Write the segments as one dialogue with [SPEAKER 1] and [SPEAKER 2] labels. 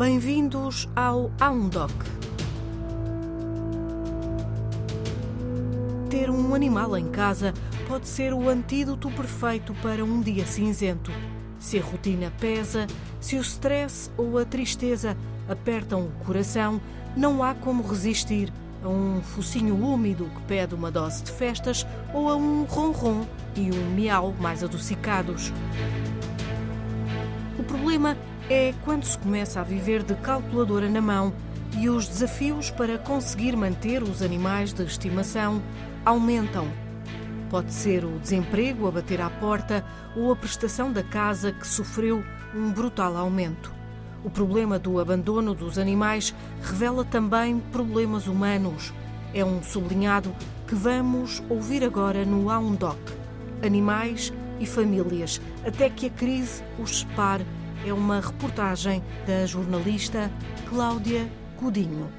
[SPEAKER 1] Bem-vindos ao Houndoc. Ter um animal em casa pode ser o antídoto perfeito para um dia cinzento. Se a rotina pesa, se o stress ou a tristeza apertam o coração, não há como resistir a um focinho úmido que pede uma dose de festas ou a um ronron e um miau mais adocicados. O problema é quando se começa a viver de calculadora na mão e os desafios para conseguir manter os animais de estimação aumentam. Pode ser o desemprego a bater à porta ou a prestação da casa que sofreu um brutal aumento. O problema do abandono dos animais revela também problemas humanos. É um sublinhado que vamos ouvir agora no Aundoc. Animais e famílias, até que a crise os separe. É uma reportagem da jornalista Cláudia Cudinho.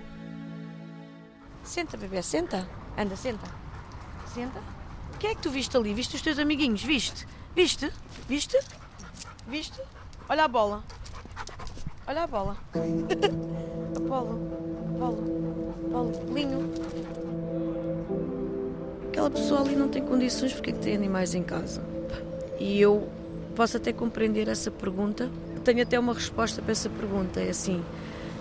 [SPEAKER 2] Senta, bebê, senta. Anda, senta. Senta. Quem é que tu viste ali? Viste os teus amiguinhos? Viste? Viste? Viste? Viste? Olha a bola. Olha a bola. Apolo. Apolo. Apolo. Linho. Aquela pessoa ali não tem condições porque é que tem animais em casa. E eu posso até compreender essa pergunta. Tenho até uma resposta para essa pergunta. É assim,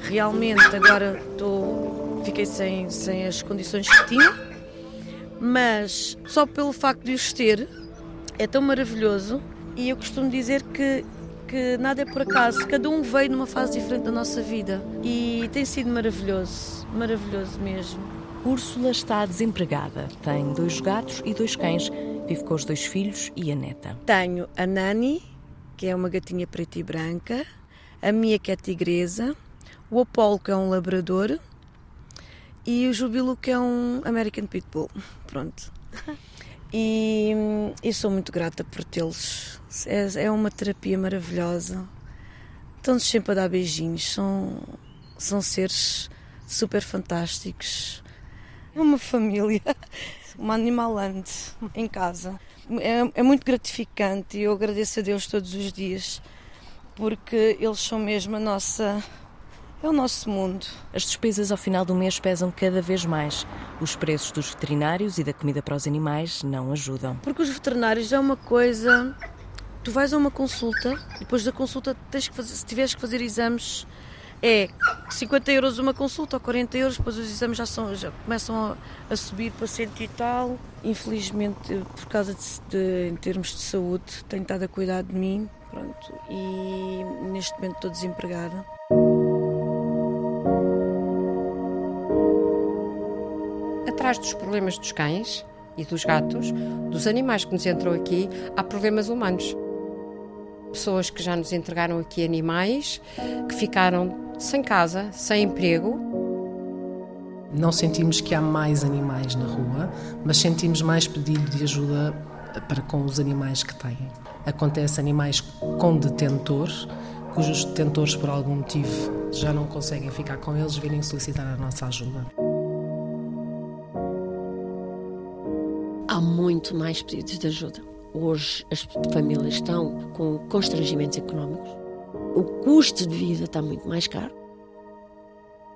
[SPEAKER 2] realmente agora estou, fiquei sem, sem as condições que tinha, mas só pelo facto de os ter é tão maravilhoso e eu costumo dizer que que nada é por acaso, cada um veio numa fase diferente da nossa vida e tem sido maravilhoso, maravilhoso mesmo.
[SPEAKER 3] Úrsula está desempregada, tem dois gatos e dois cães, vive com os dois filhos e a neta.
[SPEAKER 2] Tenho a Nani, que é uma gatinha preta e branca, a Mia, que é tigresa, o Apolo, que é um labrador, e o Jubilo, que é um American Pitbull. Pronto. E, e sou muito grata por tê-los é, é uma terapia maravilhosa. Estão-nos sempre a dar beijinhos. São, são seres super fantásticos. É uma família, uma animalante em casa. É, é muito gratificante e eu agradeço a Deus todos os dias porque eles são mesmo a nossa é o nosso mundo.
[SPEAKER 3] As despesas ao final do mês pesam cada vez mais. Os preços dos veterinários e da comida para os animais não ajudam.
[SPEAKER 2] Porque os veterinários é uma coisa tu vais a uma consulta, depois da consulta tens que fazer, se tiveres que fazer exames, é 50 euros uma consulta ou 40 euros, depois os exames já, são, já começam a, a subir para cento e tal. Infelizmente, por causa de, de, em termos de saúde, tenho estado a cuidar de mim, pronto, e neste momento estou desempregada.
[SPEAKER 4] Atrás dos problemas dos cães e dos gatos, dos animais que nos entram aqui, há problemas humanos pessoas que já nos entregaram aqui animais, que ficaram sem casa, sem emprego.
[SPEAKER 5] Não sentimos que há mais animais na rua, mas sentimos mais pedido de ajuda para com os animais que têm. Acontece animais com detentores, cujos detentores, por algum motivo, já não conseguem ficar com eles, virem solicitar a nossa ajuda.
[SPEAKER 6] Há muito mais pedidos de ajuda. Hoje as famílias estão com constrangimentos económicos, o custo de vida está muito mais caro.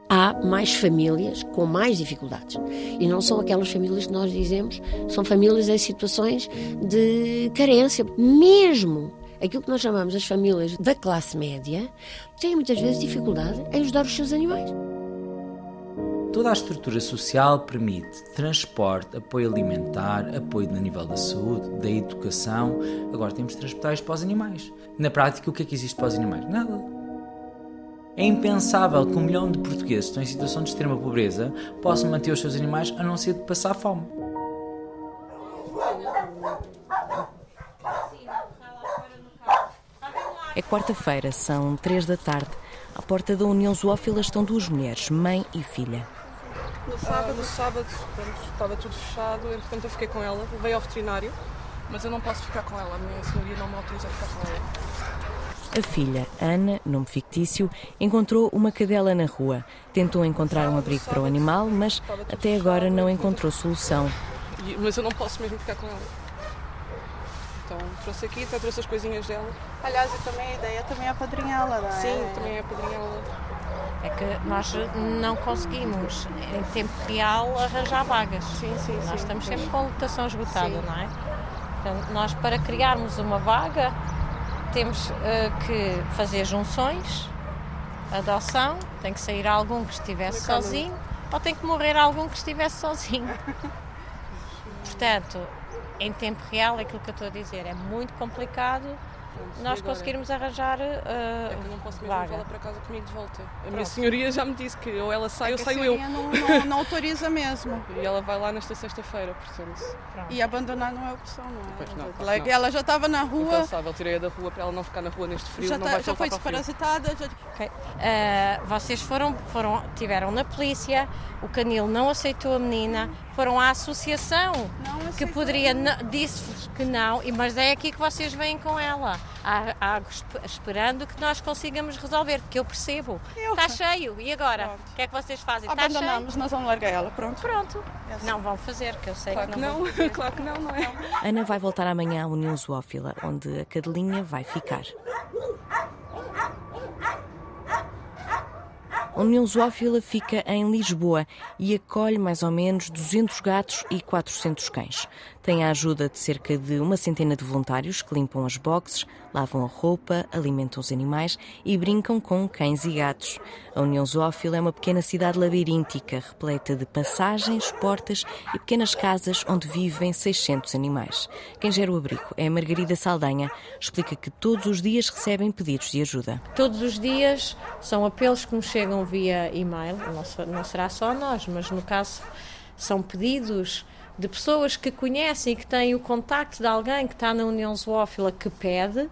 [SPEAKER 6] Há mais famílias com mais dificuldades. E não são aquelas famílias que nós dizemos, são famílias em situações de carência. Mesmo aquilo que nós chamamos as famílias da classe média têm muitas vezes dificuldade em ajudar os seus animais.
[SPEAKER 7] Toda a estrutura social permite transporte, apoio alimentar, apoio no nível da saúde, da educação. Agora temos isto para os animais. Na prática, o que é que existe para os animais? Nada. É impensável que um milhão de portugueses que estão em situação de extrema pobreza possam manter os seus animais a não ser de passar fome.
[SPEAKER 3] É quarta-feira, são três da tarde. À porta da União Zoófila estão duas mulheres, mãe e filha.
[SPEAKER 8] No sábado, no sábado pronto, estava tudo fechado, entretanto eu fiquei com ela, veio ao veterinário, mas eu não posso ficar com ela, a minha senhoria não me autoriza a ficar com ela.
[SPEAKER 3] A filha, Ana, nome fictício, encontrou uma cadela na rua. Tentou encontrar um abrigo para o animal, mas até agora não encontrou solução.
[SPEAKER 8] Mas eu não posso mesmo ficar com ela. Então trouxe aqui, até trouxe as coisinhas dela.
[SPEAKER 9] Aliás, e também a ideia também é apadrinhá-la, não é?
[SPEAKER 8] Sim, também é apadrinhá-la.
[SPEAKER 9] É que nós não conseguimos, em tempo real, arranjar vagas.
[SPEAKER 8] Sim, sim,
[SPEAKER 9] Nós
[SPEAKER 8] sim.
[SPEAKER 9] estamos sempre com lotação esgotada, não é? Portanto, nós, para criarmos uma vaga, temos eh, que fazer junções, adoção, tem que sair algum que estivesse
[SPEAKER 8] Calma.
[SPEAKER 9] sozinho ou tem que morrer algum que estivesse sozinho. Portanto, em tempo real, é aquilo que eu estou a dizer, é muito complicado nós conseguirmos arranjar eh,
[SPEAKER 8] É que eu não posso mesmo
[SPEAKER 9] vaga.
[SPEAKER 8] levá-la para casa comigo de volta. A minha
[SPEAKER 9] Pronto.
[SPEAKER 8] senhoria já me disse que ou ela sai ou
[SPEAKER 10] É a
[SPEAKER 8] saio eu.
[SPEAKER 10] Não, não, não autoriza mesmo.
[SPEAKER 8] E ela vai lá nesta sexta-feira, portanto.
[SPEAKER 10] E abandonar não é opção, não é?
[SPEAKER 8] Pois não, claro
[SPEAKER 10] ela, ela já estava na rua,
[SPEAKER 8] Impensável, tirei-a da rua para ela não ficar na rua neste frio,
[SPEAKER 10] já,
[SPEAKER 8] não
[SPEAKER 10] tá-
[SPEAKER 8] vai
[SPEAKER 10] já foi desparasitada. Já...
[SPEAKER 9] Ok. Ah, vocês foram, foram, tiveram na polícia, o canil não aceitou a menina, foram à associação
[SPEAKER 10] Não
[SPEAKER 9] que poderia, n- disse-vos que não, e- mas é aqui que vocês vêm com ela, há, há- esp- esperando que nós consigamos resolver, porque eu percebo.
[SPEAKER 10] Eu
[SPEAKER 9] Está
[SPEAKER 10] sei.
[SPEAKER 9] cheio, e agora?
[SPEAKER 10] Pronto.
[SPEAKER 9] O que é que vocês fazem? Está cheio?
[SPEAKER 10] Abandonamos, nós vamos largar ela, pronto.
[SPEAKER 9] Pronto. Não vão fazer, que eu sei
[SPEAKER 8] Claro
[SPEAKER 9] que
[SPEAKER 8] que
[SPEAKER 9] não, vão
[SPEAKER 8] não, claro que não, não é?
[SPEAKER 3] Ana vai voltar amanhã à União Zoófila, onde a cadelinha vai ficar. A União Zoófila fica em Lisboa e acolhe mais ou menos 200 gatos e 400 cães. Tem a ajuda de cerca de uma centena de voluntários que limpam as boxes, lavam a roupa, alimentam os animais e brincam com cães e gatos. A União Zoófila é uma pequena cidade labiríntica, repleta de passagens, portas e pequenas casas onde vivem 600 animais. Quem gera o abrigo é Margarida Saldanha. Explica que todos os dias recebem pedidos de ajuda.
[SPEAKER 9] Todos os dias são apelos que nos chegam via e-mail, não será só nós, mas no caso são pedidos de pessoas que conhecem e que têm o contacto de alguém que está na União Zoófila que pede,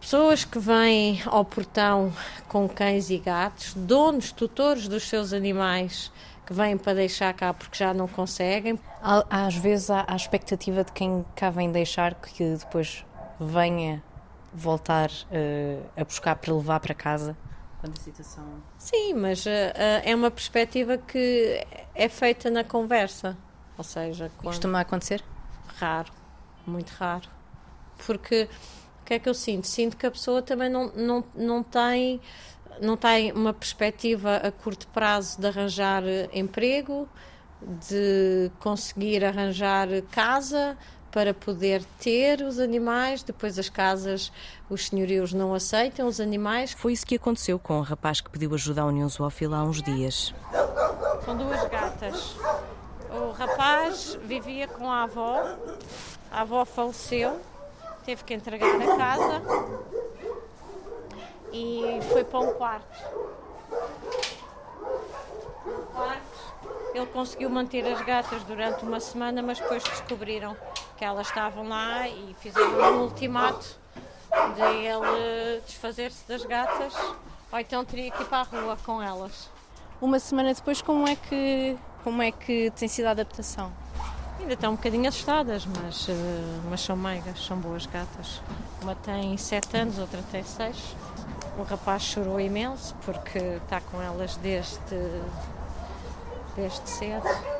[SPEAKER 9] pessoas que vêm ao portão com cães e gatos, donos, tutores dos seus animais que vêm para deixar cá porque já não conseguem.
[SPEAKER 11] Há- Às vezes há a expectativa de quem cá vem deixar que depois venha voltar eh, a buscar para levar para casa. Quando a situação.
[SPEAKER 9] Sim, mas eh, é uma perspectiva que é feita na conversa. Ou seja, quando...
[SPEAKER 11] Costuma acontecer?
[SPEAKER 9] raro, muito raro. Porque o que é que eu sinto? Sinto que a pessoa também não, não, não, tem, não tem uma perspectiva a curto prazo de arranjar eh, emprego, de conseguir arranjar casa para poder ter os animais. Depois as casas, os senhorios não aceitam os animais.
[SPEAKER 3] Foi isso que aconteceu com o rapaz que pediu ajuda à União Zoófila há uns dias.
[SPEAKER 9] São duas gatas. O rapaz vivia com a avó, a avó faleceu, teve que entregar a casa e foi para um quarto. Quarto, ele conseguiu manter as gatas durante uma semana, mas depois descobriram que elas estavam lá e fizeram um ultimato de ele desfazer-se das gatas, ou então teria que ir para a rua com elas.
[SPEAKER 11] Uma semana depois, como é que, como é que tem sido a adaptação?
[SPEAKER 9] Ainda estão um bocadinho assustadas, mas, eh, mas são meigas, são boas gatas. Uma tem 7 anos, outra tem 6. O rapaz chorou imenso porque está com elas desde, desde cedo.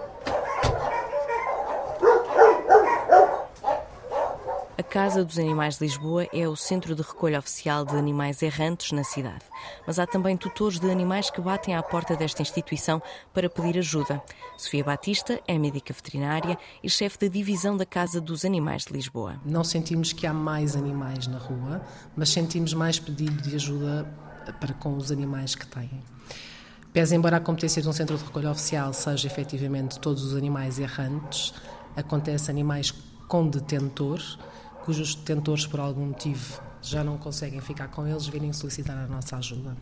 [SPEAKER 3] A Casa dos Animais de Lisboa é o centro de recolha oficial de animais errantes na cidade. Mas há também tutores de animais que batem à porta desta instituição para pedir ajuda. Sofia Batista é médica veterinária e chefe da divisão da Casa dos Animais de Lisboa.
[SPEAKER 5] Não sentimos que há mais animais na rua, mas sentimos mais pedido de ajuda para com os animais que têm. Pese embora a competência de um centro de recolha oficial seja efetivamente todos os animais errantes, acontece animais com detentor, cujos detentores por algum motivo já não conseguem ficar com eles, virem solicitar a nossa ajuda.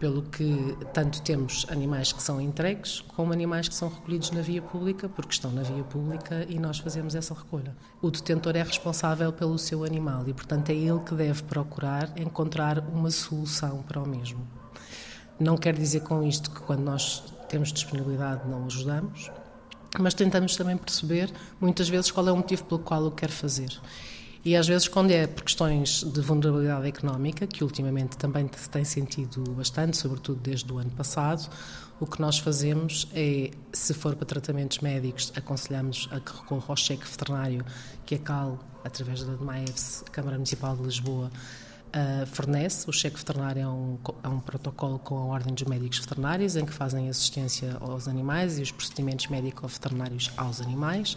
[SPEAKER 5] Pelo que tanto temos animais que são entregues, como animais que são recolhidos na via pública, porque estão na via pública e nós fazemos essa recolha. O detentor é responsável pelo seu animal e, portanto, é ele que deve procurar encontrar uma solução para o mesmo. Não quer dizer com isto que quando nós temos disponibilidade não ajudamos, mas tentamos também perceber muitas vezes qual é o motivo pelo qual o quer fazer. E às vezes, quando é por questões de vulnerabilidade económica, que ultimamente também se tem sentido bastante, sobretudo desde o ano passado, o que nós fazemos é, se for para tratamentos médicos, aconselhamos a que recorra ao cheque veterinário que a CAL, através da DMAEVS, Câmara Municipal de Lisboa, uh, fornece. O cheque veterinário é um, é um protocolo com a Ordem dos Médicos Veterinários, em que fazem assistência aos animais e os procedimentos médico-veterinários aos animais,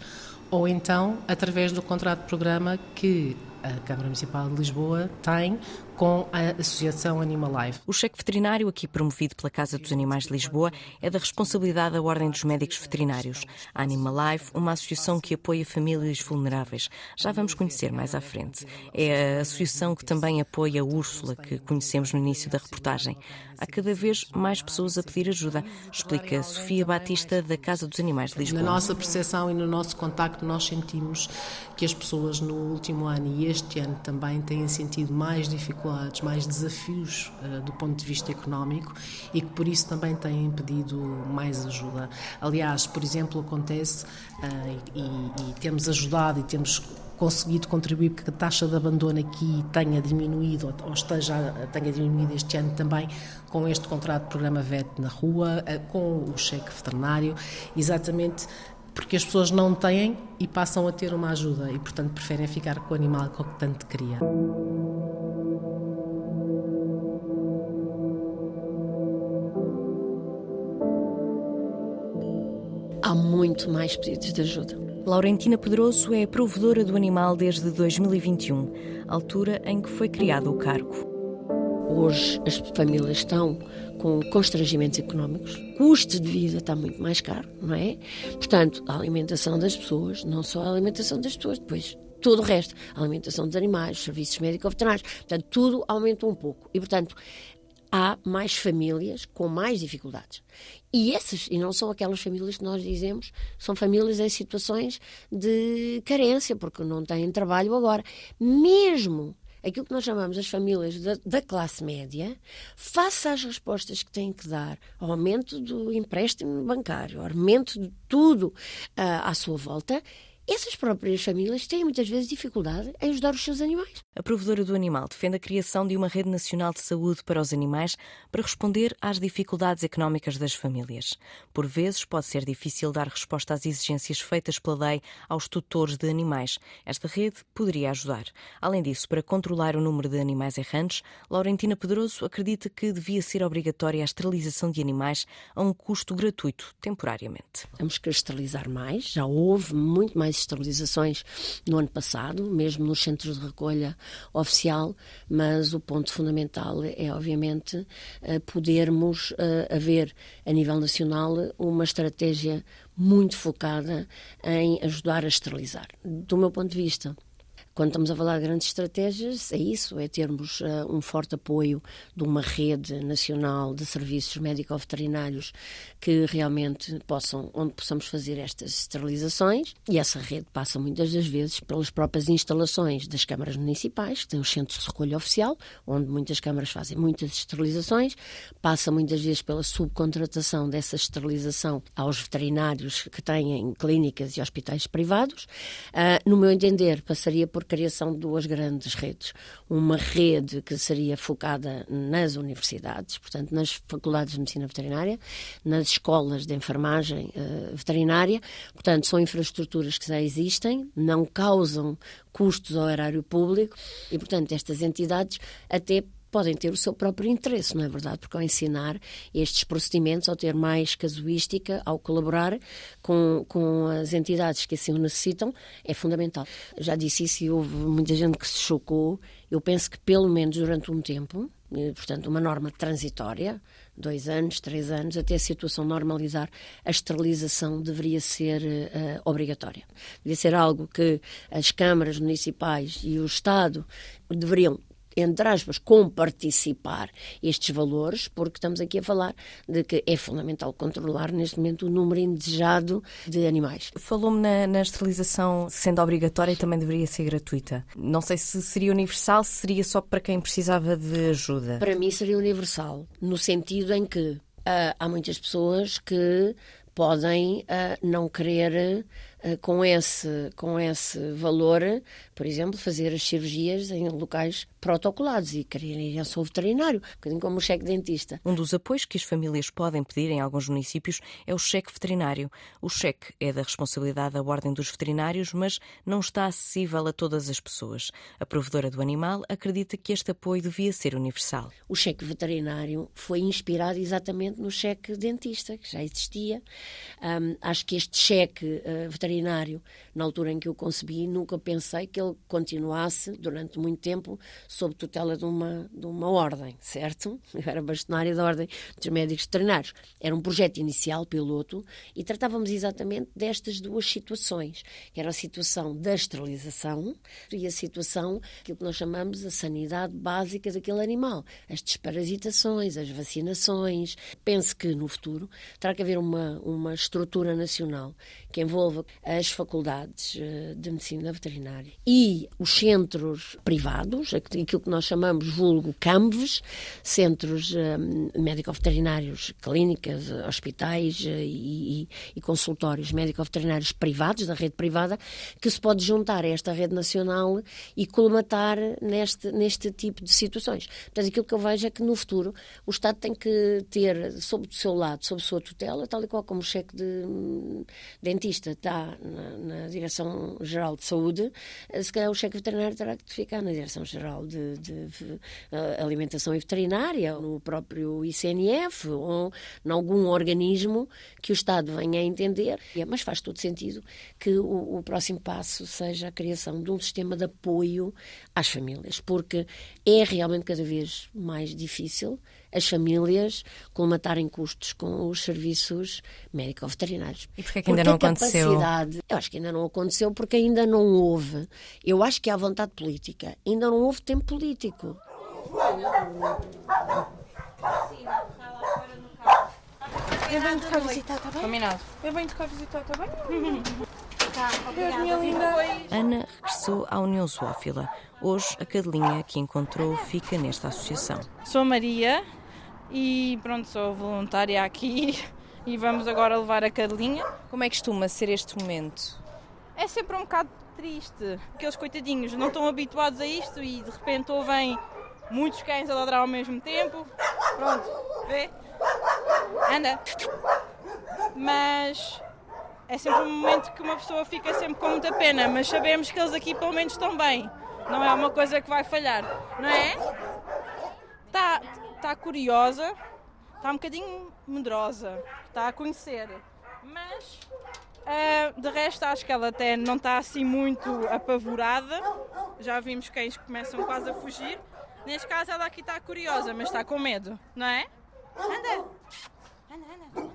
[SPEAKER 5] ou então através do contrato de programa que a Câmara Municipal de Lisboa tem com a Associação Animal Life.
[SPEAKER 3] O cheque veterinário, aqui promovido pela Casa dos Animais de Lisboa, é da responsabilidade da Ordem dos Médicos Veterinários. A Animal Life, uma associação que apoia famílias vulneráveis. Já vamos conhecer mais à frente. É a associação que também apoia a Úrsula, que conhecemos no início da reportagem. Há cada vez mais pessoas a pedir ajuda, explica Sofia Batista, da Casa dos Animais de Lisboa.
[SPEAKER 5] Na nossa percepção e no nosso contacto, nós sentimos que as pessoas no último ano e este ano também têm sentido mais dificuldades, mais desafios uh, do ponto de vista económico e que por isso também têm pedido mais ajuda. Aliás, por exemplo, acontece uh, e, e temos ajudado e temos conseguido contribuir para que a taxa de abandono aqui tenha diminuído ou esteja, tenha diminuído este ano também com este contrato de programa VET na rua, eh, com o cheque veterinário, exatamente porque as pessoas não têm e passam a ter uma ajuda e, portanto, preferem ficar com o animal que tanto queria.
[SPEAKER 6] Há muito mais pedidos de ajuda.
[SPEAKER 3] Laurentina Pedroso é provedora do animal desde 2021, altura em que foi criado o cargo.
[SPEAKER 6] Hoje as famílias estão com constrangimentos económicos, o custo de vida está muito mais caro, não é? Portanto, a alimentação das pessoas, não só a alimentação das pessoas, depois todo o resto, a alimentação dos animais, os serviços médico-veterinários, portanto, tudo aumenta um pouco. E, portanto, há mais famílias com mais dificuldades. E essas, e não são aquelas famílias que nós dizemos, são famílias em situações de carência, porque não têm trabalho agora. Mesmo aquilo que nós chamamos as famílias da, da, classe média, face às respostas que têm que dar ao aumento do empréstimo bancário, ao aumento de tudo uh, à sua volta, essas próprias famílias têm muitas vezes dificuldade em ajudar os seus animais.
[SPEAKER 3] A provedora do animal defende a criação de uma rede nacional de saúde para os animais para responder às dificuldades económicas das famílias. Por vezes pode ser difícil dar resposta às exigências feitas pela lei aos tutores de animais. Esta rede poderia ajudar. Além disso, para controlar o número de animais errantes, Laurentina Pedroso acredita que devia ser obrigatória a esterilização de animais a um custo gratuito, temporariamente.
[SPEAKER 6] Temos que esterilizar mais, já houve muito mais esterilizações no ano passado, mesmo nos centros de recolha oficial, mas o ponto fundamental é, obviamente, eh, podermos eh, haver a nível nacional uma estratégia muito focada em ajudar a esterilizar. Do meu ponto de vista, quando estamos a falar de grandes estratégias, é isso, é termos uh, um forte apoio de uma rede nacional de serviços médico-veterinários que realmente possam, onde possamos fazer estas esterilizações, e essa rede passa muitas das vezes pelas próprias instalações das câmaras municipais, que têm os centros de recolha oficial, onde muitas câmaras fazem muitas esterilizações, passa muitas vezes pela subcontratação dessa esterilização aos veterinários que têm clínicas e hospitais privados. Uh, no meu entender, passaria por por criação de duas grandes redes. Uma rede que seria focada nas universidades, portanto, nas faculdades de medicina veterinária, nas escolas de enfermagem uh, veterinária. Portanto, são infraestruturas que já existem, não causam custos ao erário público e, portanto, estas entidades até podem ter o seu próprio interesse, não é verdade? Porque ao ensinar estes procedimentos, ao ter mais casuística, ao colaborar com, com as entidades que assim o necessitam, é fundamental. Já disse isso e houve muita gente que se chocou. Eu penso que pelo menos durante um tempo, eh, portanto, uma norma transitória, dois anos, três anos, até a situação normalizar, a esterilização deveria ser uh, obrigatória. Deveria ser algo que as câmaras municipais e o Estado deveriam entre aspas, comparticipar estes valores, porque estamos aqui a falar de que é fundamental controlar neste momento o número indesejado de animais.
[SPEAKER 3] Falou-me na, na, esterilização sendo obrigatória e também deveria ser gratuita. Não sei se seria universal, se seria só para quem precisava de ajuda.
[SPEAKER 6] Para mim seria universal, no sentido em que uh, há muitas pessoas que podem uh, não querer uh, com, esse, com esse valor, por exemplo, fazer as cirurgias em locais protocolados e quererem ir ao veterinário, um bocadinho como o cheque dentista.
[SPEAKER 3] Um dos apoios que as famílias podem pedir em alguns municípios é o cheque veterinário. O cheque é da responsabilidade da Ordem dos Veterinários, mas não está acessível a todas as pessoas. A provedora do animal acredita que este apoio devia ser universal.
[SPEAKER 6] O cheque veterinário foi inspirado exatamente no cheque dentista, que já existia. Um, acho que este cheque uh, veterinário, na altura em que eu concebi, nunca pensei que ele continuasse durante muito tempo sob tutela de uma, de uma ordem, certo? Eu era bastonária da Ordem dos Médicos Veterinários. Era um projeto inicial, piloto, e tratávamos exatamente destas duas situações, que era a situação da esterilização e a situação, aquilo que nós chamamos a sanidade básica daquele animal, as desparasitações, as vacinações. Penso que no futuro terá que haver uma, uma estrutura nacional que envolva as faculdades eh, de medicina veterinária e os centros privados, aquilo que nós chamamos vulgo CAMVES, centros um, médico-veterinários, clínicas, hospitais uh, e, e, consultórios médico-veterinários privados, da rede privada, que se pode juntar a esta rede nacional e colmatar neste, neste tipo de situações. Portanto, aquilo que eu vejo é que no futuro o Estado tem que ter sob o seu lado, sob sua tutela, tal e qual como o cheque de um, dentista está na, na Direção-Geral de Saúde, eh, se calhar o cheque veterinário terá que ficar na Direção-Geral de, de, de uh, Alimentação e Veterinária, no próprio ICNF ou em algum organismo que o Estado venha a entender. Mas faz todo sentido que o, o próximo passo seja a criação de um sistema de apoio às famílias, porque é realmente cada vez mais difícil as famílias colmatarem custos com os serviços médico-veterinários.
[SPEAKER 3] E porquê que ainda porque não aconteceu?
[SPEAKER 6] Eu acho que ainda não aconteceu porque ainda não houve. Eu acho que há vontade política. Ainda não houve tempo político.
[SPEAKER 10] Eu venho de cá visitar, está bem?
[SPEAKER 8] Combinado.
[SPEAKER 10] Eu venho de cá visitar, está bem?
[SPEAKER 8] Tá, Deus, minha linda.
[SPEAKER 3] Ana regressou à União Zoófila. Hoje, a cadelinha que encontrou fica nesta associação.
[SPEAKER 12] Sou Maria, e pronto, sou voluntária aqui e vamos agora levar a cadelinha.
[SPEAKER 3] Como é que costuma ser este momento?
[SPEAKER 12] É sempre um bocado triste. Aqueles coitadinhos não estão habituados a isto e de repente ouvem muitos cães a ladrar ao mesmo tempo. Pronto, vê? Anda. Mas é sempre um momento que uma pessoa fica sempre com muita pena, mas sabemos que eles aqui pelo menos estão bem. Não é uma coisa que vai falhar, não é? Tá, está curiosa, está um bocadinho medrosa, está a conhecer. Mas uh, de resto acho que ela até não está assim muito apavorada. Já vimos cães que começam quase a fugir. Neste caso ela aqui está curiosa, mas está com medo, não é? Anda! Anda, anda, anda!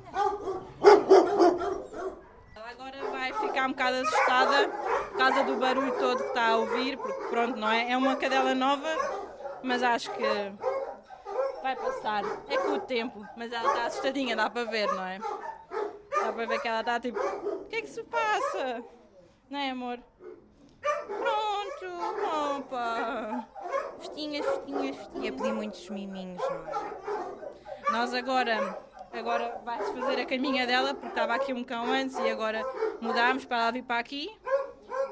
[SPEAKER 12] Ela agora vai ficar um bocado assustada por causa do barulho todo que está a ouvir, porque pronto, não é? É uma cadela nova, mas acho que vai passar. É com o tempo, mas ela está assustadinha, dá para ver, não é? Dá para ver que ela está tipo, o que é que se passa? Não é, amor? Pronto, opa! Festinhas, festinhas, festinhas.
[SPEAKER 3] Ia pedir muitos miminhos, não é?
[SPEAKER 12] Nós agora, agora vai-se fazer a caminha dela, porque estava aqui um cão antes e agora mudámos para ela vir para aqui.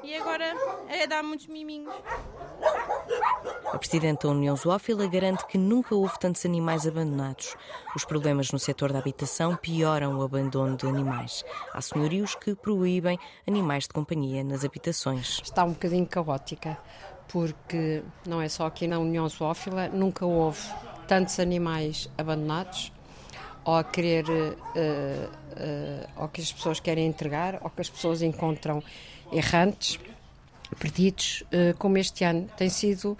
[SPEAKER 12] E agora é dar muitos miminhos.
[SPEAKER 3] A Presidente da União Zoófila garante que nunca houve tantos animais abandonados. Os problemas no setor da habitação pioram o abandono de animais. Há senhorios que proíbem animais de companhia nas habitações.
[SPEAKER 4] Está um bocadinho caótica, porque não é só aqui na União Zoófila, nunca houve tantos animais abandonados ou a querer, uh, uh, ou que as pessoas querem entregar, ou que as pessoas encontram errantes, perdidos, uh, como este ano. Tem sido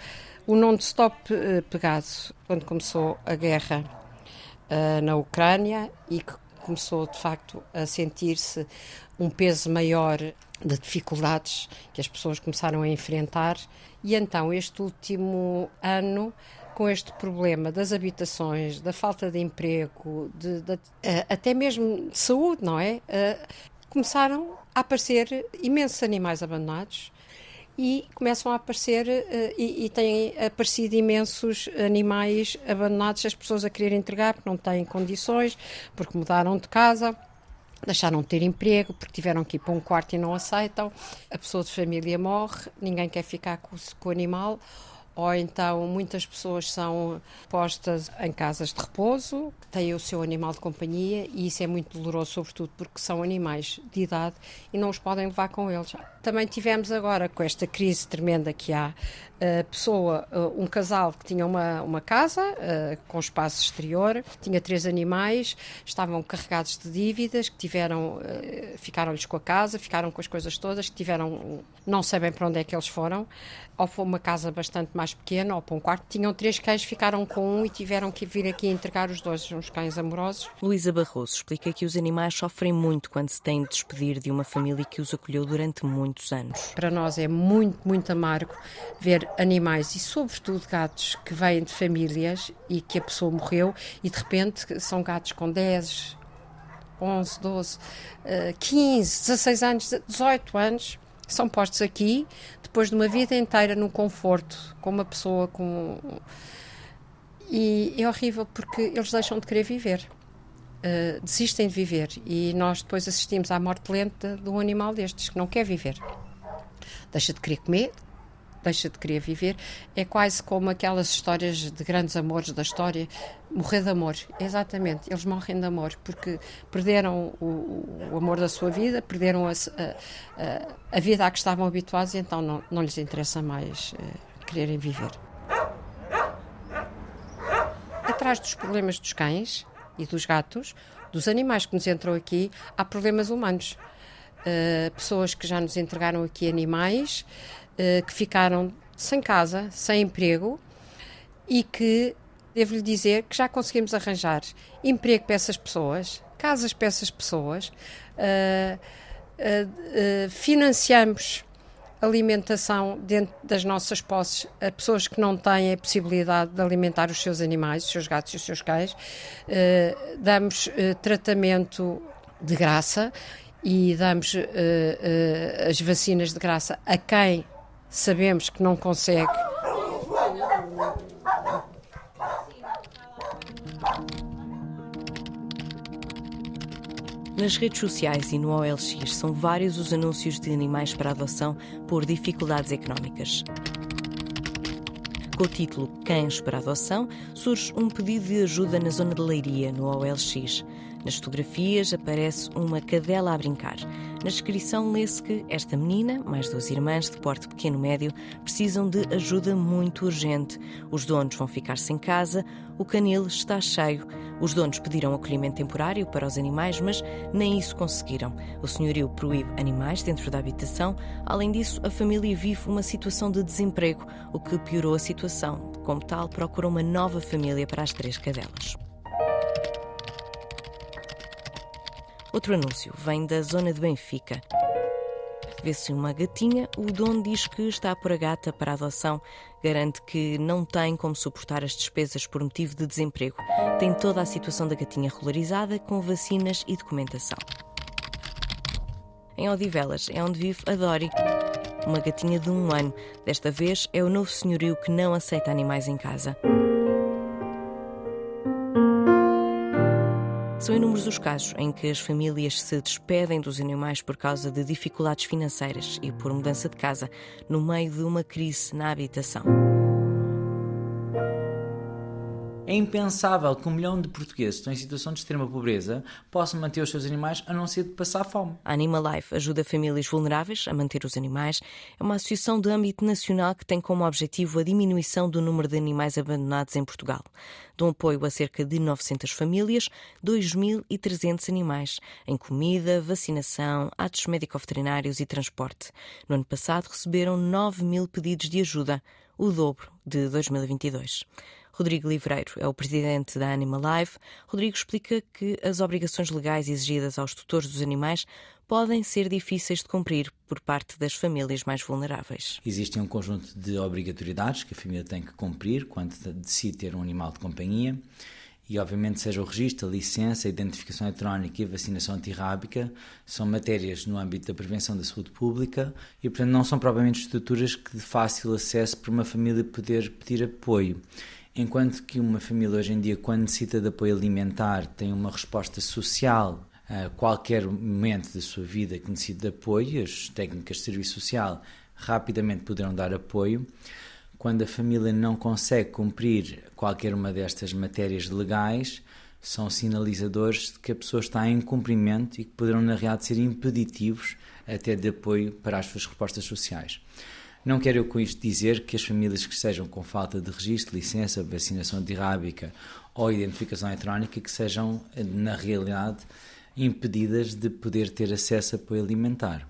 [SPEAKER 4] o non-stop uh, pegado quando começou a guerra uh, na Ucrânia e que começou de facto a sentir-se um peso maior de dificuldades que as pessoas começaram a enfrentar. E então, este último ano, com este problema das habitações, da falta de emprego, de, de, até mesmo de saúde, não é? começaram a aparecer imensos animais abandonados e começam a aparecer uh, e, e, têm aparecido imensos animais abandonados, as pessoas a querer entregar porque não têm condições, porque mudaram de casa, deixaram de ter emprego porque tiveram que ir para um quarto e não aceitam. A pessoa de família morre, ninguém quer ficar com o animal ou então muitas pessoas são postas em casas de repouso, têm o seu animal de companhia e isso é muito doloroso, sobretudo porque são animais de idade e não os podem levar com eles. Também tivemos agora, com esta crise tremenda que há, a pessoa, um casal que tinha uma, uma casa com espaço exterior, tinha três animais, estavam carregados de dívidas, que tiveram, ficaram-lhes com a casa, ficaram com as coisas todas, que tiveram, não sabem para onde é que eles foram, ou foi uma casa bastante mais pequena, ou para um quarto, tinham três cães, ficaram com um e tiveram que vir aqui entregar os dois, uns cães amorosos.
[SPEAKER 3] Luísa Barroso explica que os animais sofrem muito quando se têm de despedir de uma família que os acolheu durante muitos anos.
[SPEAKER 4] Para nós é muito, muito amargo ver animais e, sobretudo, gatos que vêm de famílias e que a pessoa morreu e de repente são gatos com 10, 11, 12, 15, 16 anos, 18 anos são postos aqui depois de uma vida inteira no conforto, com uma pessoa com. E é horrível porque eles deixam de querer viver. Uh, desistem de viver e nós depois assistimos à morte lenta de um animal destes que não quer viver. Deixa de querer comer, deixa de querer viver. É quase como aquelas histórias de grandes amores da história, morrer de amor. Exatamente, eles morrem de amor porque perderam o, o amor da sua vida, perderam a, a, a, vida a que estavam habituados e então não, não lhes interessa mais uh, quererem viver. Atrás dos problemas dos cães e dos gatos, dos animais que nos entram aqui, há problemas humanos. Uh, pessoas que já nos entregaram aqui animais que ficaram sem casa, sem emprego e que, devo-lhe dizer, que já conseguimos arranjar emprego para essas pessoas, casas para essas pessoas, uh, financiamos alimentação dentro das nossas posses a pessoas que não têm a possibilidade de alimentar os seus animais, os seus gatos e os seus cães. damos tratamento de graça e damos uh, uh, as vacinas de graça a quem sabemos que não consegue.
[SPEAKER 3] Nas redes sociais e no OLX são vários os anúncios de animais para adoção por dificuldades económicas. Com o título Cães para Adoção, surge um pedido de ajuda na zona de Leiria, no OLX. Nas fotografias aparece uma cadela a brincar. Na descrição lê-se que esta menina, mais duas irmãs de porte pequeno-médio, precisam de ajuda muito urgente. Os donos vão ficar sem casa, o canil está cheio. Os donos pediram acolhimento temporário para os animais, mas nem isso conseguiram. O senhorio proíbe animais dentro da habitação. Além disso, a família vive uma situação de desemprego, o que piorou a situação. Como tal, procura uma nova família para as três cadelas. Outro anúncio vem da zona de Benfica. Vê-se uma gatinha, o dono diz que está a pôr a gata para adoção. Garante que não tem como suportar as despesas por motivo de desemprego. Tem toda a situação da gatinha regularizada, com vacinas e documentação. Em Odivelas é onde vive a Dori, uma gatinha de um ano. Desta vez é o novo senhorio que não aceita animais em casa. São inúmeros os casos em que as famílias se despedem dos animais por causa de dificuldades financeiras e por mudança de casa, no meio de uma crise na habitação.
[SPEAKER 7] É impensável que um milhão de portugueses que estão em situação de extrema pobreza possam manter os seus animais a não ser de passar fome.
[SPEAKER 3] A Animal Life ajuda famílias vulneráveis a manter os animais. É uma associação de âmbito nacional que tem como objetivo a diminuição do número de animais abandonados em Portugal. Dão apoio a cerca de 900 famílias, 2.300 animais, em comida, vacinação, atos médico-veterinários e transporte. No ano passado receberam 9 mil pedidos de ajuda, o dobro de 2022. Rodrigo Livreiro é o presidente da Animal Life. Rodrigo explica que as obrigações legais exigidas aos tutores dos animais podem ser difíceis de cumprir por parte das famílias mais vulneráveis.
[SPEAKER 7] Existem um conjunto de obrigatoriedades que a família tem que cumprir quando decide ter um animal de companhia e obviamente seja o registro, a licença, a identificação eletrónica e a vacinação antirrábica são matérias no âmbito da prevenção da saúde pública e portanto não são propriamente estruturas que de fácil acesso para uma família poder pedir apoio. Enquanto que uma família hoje em dia, quando necessita de apoio alimentar, tem uma resposta social a qualquer momento da sua vida que necessite de apoio, as técnicas de serviço social rapidamente poderão dar apoio. Quando a família não consegue cumprir qualquer uma destas matérias legais, são sinalizadores de que a pessoa está em cumprimento e que poderão, na realidade, ser impeditivos até de apoio para as suas respostas sociais. Não quero eu com isto dizer que as famílias que estejam com falta de registro, licença, vacinação antirrábica ou identificação eletrónica que sejam, na realidade, impedidas de poder ter acesso a apoio alimentar.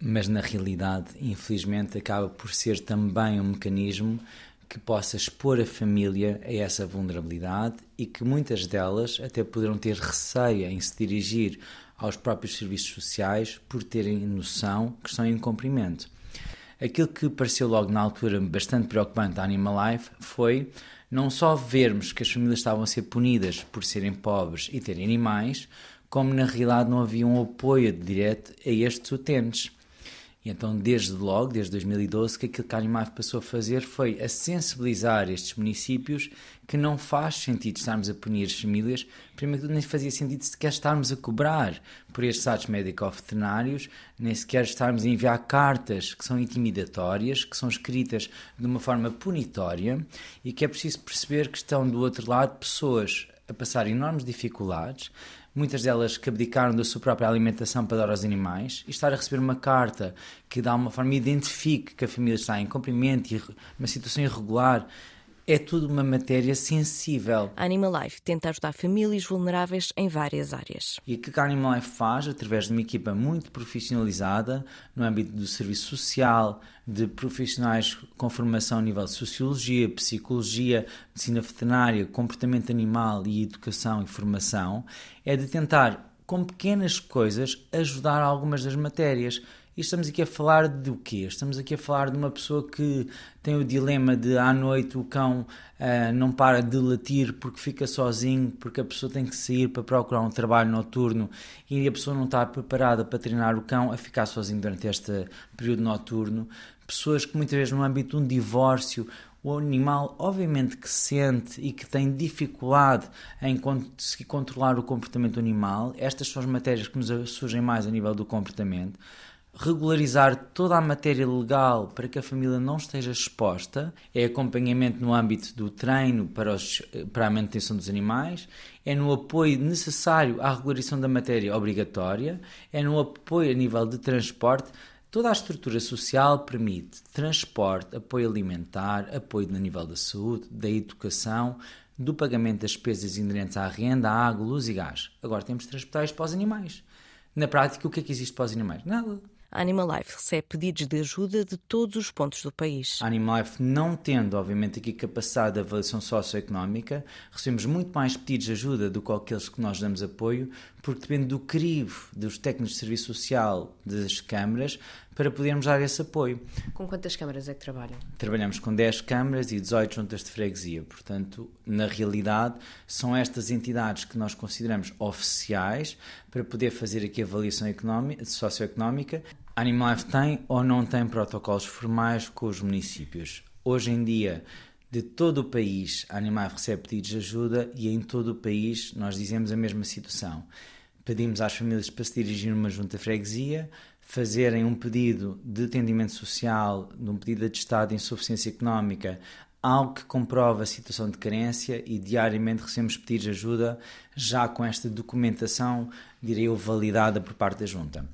[SPEAKER 7] Mas na realidade, infelizmente, acaba por ser também um mecanismo que possa expor a família a essa vulnerabilidade e que muitas delas até poderão ter receio em se dirigir aos próprios serviços sociais por terem noção que estão em cumprimento. Aquilo que pareceu logo na altura bastante preocupante à Animal Life foi não só vermos que as famílias estavam a ser punidas por serem pobres e terem animais, como na realidade não havia um apoio direto a estes utentes. E então, desde logo, desde 2012, que aquilo que a Animaf passou a fazer? Foi a sensibilizar estes municípios que não faz sentido estarmos a punir as famílias, primeiro nem fazia sentido sequer estarmos a cobrar por estes atos médico-veterinários, nem sequer estarmos a enviar cartas que são intimidatórias, que são escritas de uma forma punitória e que é preciso perceber que estão do outro lado pessoas a passar enormes dificuldades, muitas delas que abdicaram da sua própria alimentação para dar aos animais, e estar a receber uma carta que de alguma forma identifique que a família está em cumprimento e uma situação irregular é tudo uma matéria sensível.
[SPEAKER 3] A Animal Life tenta ajudar famílias vulneráveis em várias áreas.
[SPEAKER 7] E o que a Animal Life faz, através de uma equipa muito profissionalizada, no âmbito do serviço social, de profissionais com formação a nível de sociologia, psicologia, medicina veterinária, comportamento animal e educação e formação, é de tentar, com pequenas coisas, ajudar algumas das matérias e estamos aqui a falar do quê? Estamos aqui a falar de uma pessoa que tem o dilema de à noite o cão uh, não para de latir porque fica sozinho, porque a pessoa tem que sair para procurar um trabalho noturno e a pessoa não está preparada para treinar o cão a ficar sozinho durante este período noturno. Pessoas que muitas vezes no âmbito de um divórcio o animal obviamente que sente e que tem dificuldade em conseguir controlar o comportamento animal. Estas são as matérias que nos surgem mais a nível do comportamento regularizar toda a matéria legal para que a família não esteja exposta, é acompanhamento no âmbito do treino para, os, para a manutenção dos animais, é no apoio necessário à regularização da matéria obrigatória, é no apoio a nível de transporte. Toda a estrutura social permite transporte, apoio alimentar, apoio no nível da saúde, da educação, do pagamento das despesas inerentes à renda, à água, luz e gás. Agora temos transportais para os animais. Na prática, o que é que existe para os animais? Nada.
[SPEAKER 3] A Animal Life recebe pedidos de ajuda de todos os pontos do país.
[SPEAKER 7] A Animal Life, não tendo, obviamente, aqui capacidade de avaliação socioeconómica, recebemos muito mais pedidos de ajuda do que aqueles que nós damos apoio, porque depende do crivo dos técnicos de serviço social das câmaras para podermos dar esse apoio.
[SPEAKER 3] Com quantas câmaras é que trabalham?
[SPEAKER 7] Trabalhamos com 10 câmaras e 18 juntas de freguesia. Portanto, na realidade, são estas entidades que nós consideramos oficiais para poder fazer aqui a avaliação socioeconómica a Animalife tem ou não tem protocolos formais com os municípios? Hoje em dia, de todo o país, a Animalife recebe pedidos de ajuda e em todo o país nós dizemos a mesma situação. Pedimos às famílias para se dirigir a uma junta de freguesia, fazerem um pedido de atendimento social, de um pedido de atestado de insuficiência económica, algo que comprova a situação de carência e diariamente recebemos pedidos de ajuda já com esta documentação, direi eu, validada por parte da junta.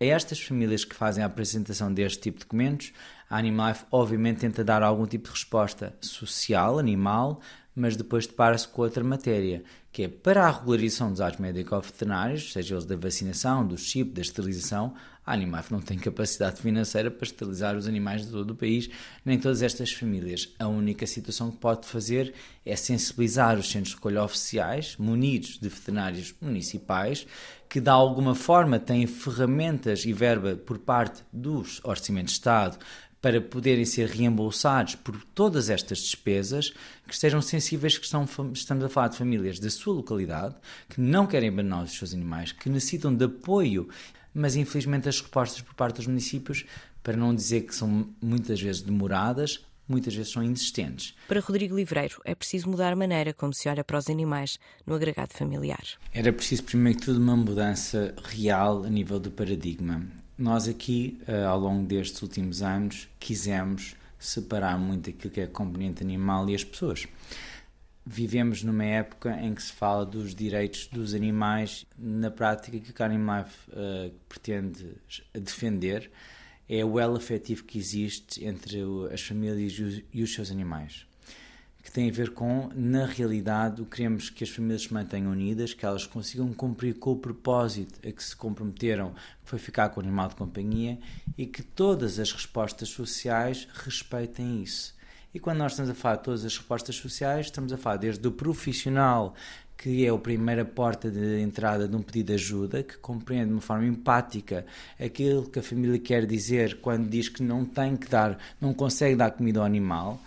[SPEAKER 7] A estas famílias que fazem a apresentação deste tipo de documentos, a Animalife obviamente tenta dar algum tipo de resposta social, animal, mas depois depara-se com outra matéria, que é para a regularização dos atos médico-veterinários, seja eles da vacinação, do chip, da esterilização, a Animaf não tem capacidade financeira para esterilizar os animais de todo o país, nem todas estas famílias. A única situação que pode fazer é sensibilizar os centros de recolha oficiais, munidos de veterinários municipais, que de alguma forma têm ferramentas e verba por parte dos orçamentos de Estado para poderem ser reembolsados por todas estas despesas, que estejam sensíveis que estão, estamos a falar de famílias da sua localidade, que não querem abandonar os seus animais, que necessitam de apoio mas infelizmente as respostas por parte dos municípios, para não dizer que são muitas vezes demoradas, muitas vezes são inexistentes.
[SPEAKER 3] Para Rodrigo Livreiro, é preciso mudar a maneira como se olha para os animais no agregado familiar.
[SPEAKER 7] Era preciso, primeiro que tudo, uma mudança real a nível do paradigma. Nós aqui, eh, ao longo destes últimos anos, quisemos separar muito aquilo que é a componente animal e as pessoas. Vivemos numa época em que se fala dos direitos dos animais. Na prática, que o Animal Life uh, pretende defender é o elo afetivo que existe entre as famílias e os seus animais que tem a ver com, na realidade, queremos que as famílias se mantenham unidas, que elas consigam cumprir com o propósito a que se comprometeram, que foi ficar com o animal de companhia, e que todas as respostas sociais respeitem isso. E quando nós estamos a falar de todas as respostas sociais, estamos a falar desde o profissional, que é a primeira porta de entrada de um pedido de ajuda, que compreende de uma forma empática aquilo que a família quer dizer quando diz que não tem que dar, não consegue dar comida ao animal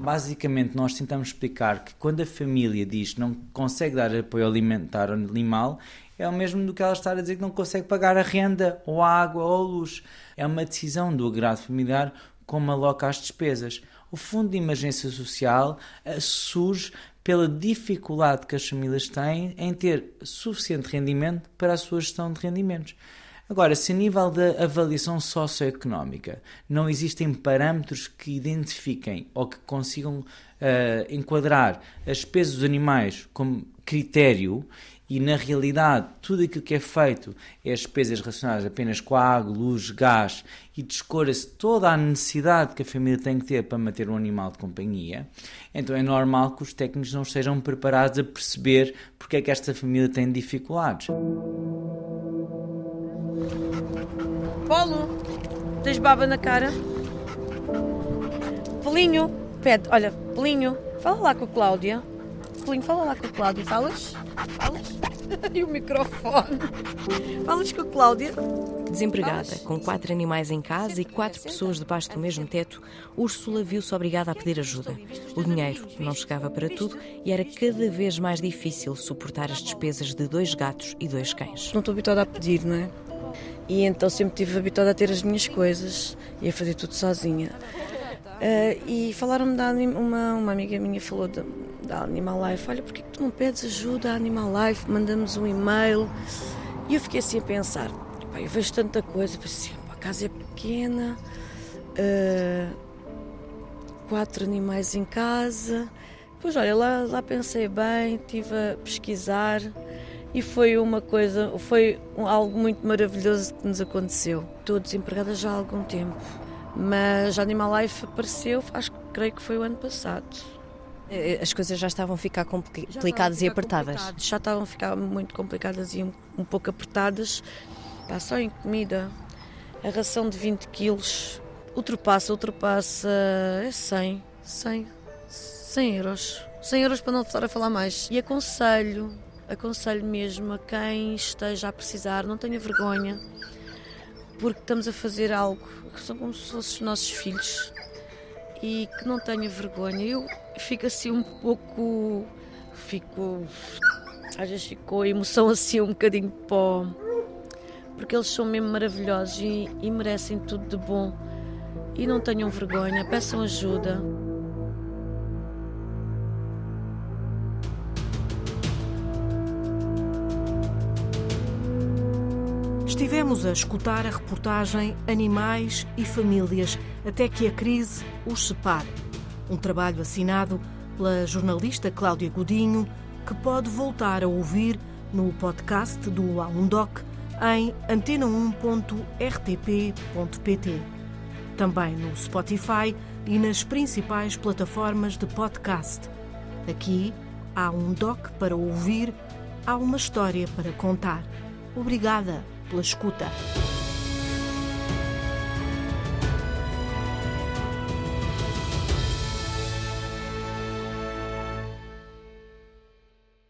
[SPEAKER 7] Basicamente, nós tentamos explicar que quando a família diz que não consegue dar apoio alimentar ao animal, é o mesmo do que ela estar a dizer que não consegue pagar a renda, ou a água, ou a luz. É uma decisão do agrado familiar como aloca as despesas. O Fundo de Emergência Social eh, surge pela dificuldade que as famílias têm em ter suficiente rendimento para a sua gestão de rendimentos. Agora, se a nível da avaliação socioeconómica não existem parâmetros que identifiquem ou que consigam uh, enquadrar as despesas dos animais como critério e na realidade tudo aquilo que é feito é as despesas relacionadas apenas com a água, luz, gás e descora-se toda a necessidade que a família tem que ter para manter um animal de companhia, então é normal que os técnicos não estejam preparados a perceber porque é que esta família tem dificuldades.
[SPEAKER 2] Polo, tens baba na cara? Pelinho, pede, olha, Pelinho, fala lá com a Cláudia. Pelinho, fala lá com a Cláudia. Falas? Falas? e o microfone. Falas com a Cláudia?
[SPEAKER 3] Desempregada, com quatro animais em casa e quatro pessoas debaixo do mesmo teto, Úrsula viu-se obrigada a pedir ajuda. O dinheiro não chegava para tudo e era cada vez mais difícil suportar as despesas de dois gatos e dois cães.
[SPEAKER 2] Não estou habituada a pedir, não é? E então sempre tive habituada a ter as minhas coisas e a fazer tudo sozinha. Uh, e falaram-me da uma, uma amiga minha falou da, da Animal Life, olha, porquê que tu não pedes ajuda à Animal Life? Mandamos um e-mail. E eu fiquei assim a pensar, eu vejo tanta coisa, pensei, a casa é pequena, uh, quatro animais em casa. Pois olha, lá, lá pensei bem, estive a pesquisar e foi uma coisa, foi algo muito maravilhoso que nos aconteceu. Estou desempregada já há algum tempo, mas Animal Life apareceu, acho que creio que foi o ano passado.
[SPEAKER 3] Eh, as coisas já estavam a ficar complicadas e apertadas?
[SPEAKER 2] Já estavam a ficar muito complicadas e um, um pouco apertadas. Pá, só em comida, a ração de 20 quilos ultrapassa, ultrapassa, é 100, 100, 100 euros. 100 euros para não estar a falar mais. E aconselho aconselho mesmo a quem esteja a precisar, não tenha vergonha, porque estamos a fazer algo que são como se fossem os nossos filhos e que não tenha vergonha. Eu fico assim um pouco. Fico. Às vezes ficou a emoção assim um bocadinho pó, porque eles são mesmo maravilhosos e, e merecem tudo de bom. E não tenham vergonha, peçam ajuda.
[SPEAKER 1] Estivemos a escutar a reportagem Animais e Famílias até que a crise os separe. Um trabalho assinado pela jornalista Cláudia Godinho, que pode voltar a ouvir no podcast do A1Doc em antena1.rtp.pt. Também no Spotify e nas principais plataformas de podcast. Aqui há um doc para ouvir, há uma história para contar. Obrigada pela escuta.